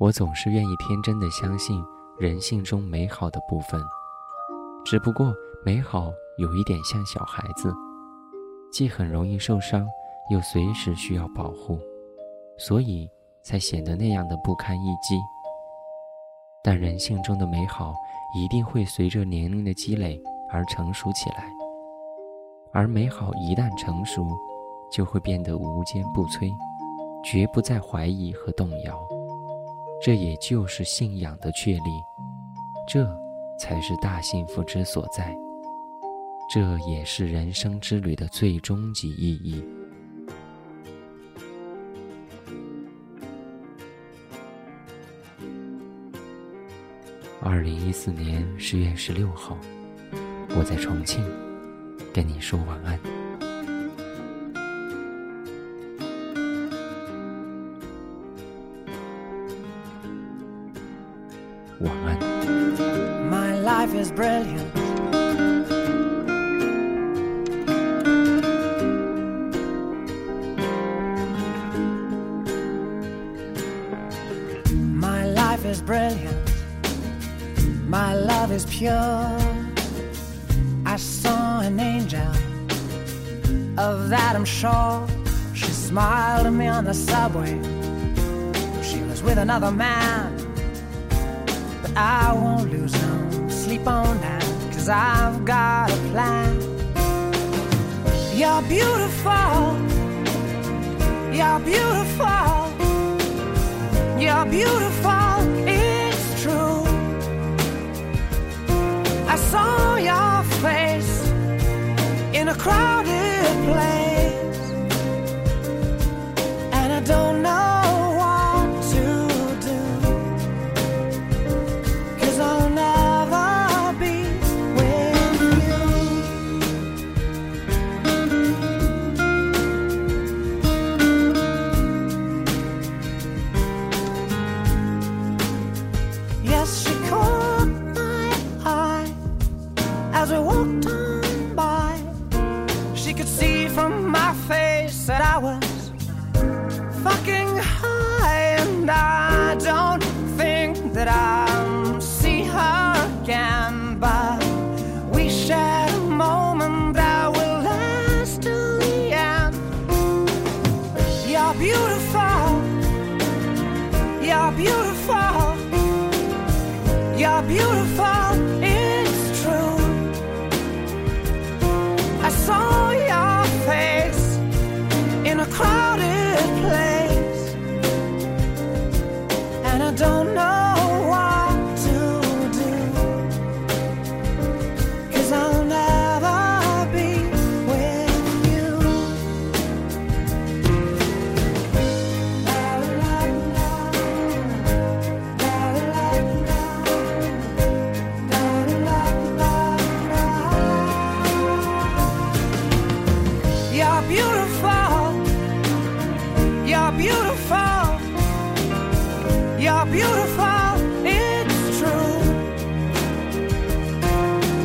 我总是愿意天真的相信人性中美好的部分，只不过美好有一点像小孩子，既很容易受伤，又随时需要保护，所以才显得那样的不堪一击。但人性中的美好一定会随着年龄的积累而成熟起来，而美好一旦成熟，就会变得无坚不摧，绝不再怀疑和动摇。这也就是信仰的确立，这才是大幸福之所在，这也是人生之旅的最终极意义。二零一四年十月十六号，我在重庆跟你说晚安。晚安。My life is brilliant. My life is brilliant. My love is pure. I saw an angel. Of that I'm sure. She smiled at me on the subway. She was with another man. I won't lose no sleep on that, cause I've got a plan. You're beautiful, you're beautiful, you're beautiful, it's true. I saw your face in a crowded place, was fucking high, and I don't think that I'll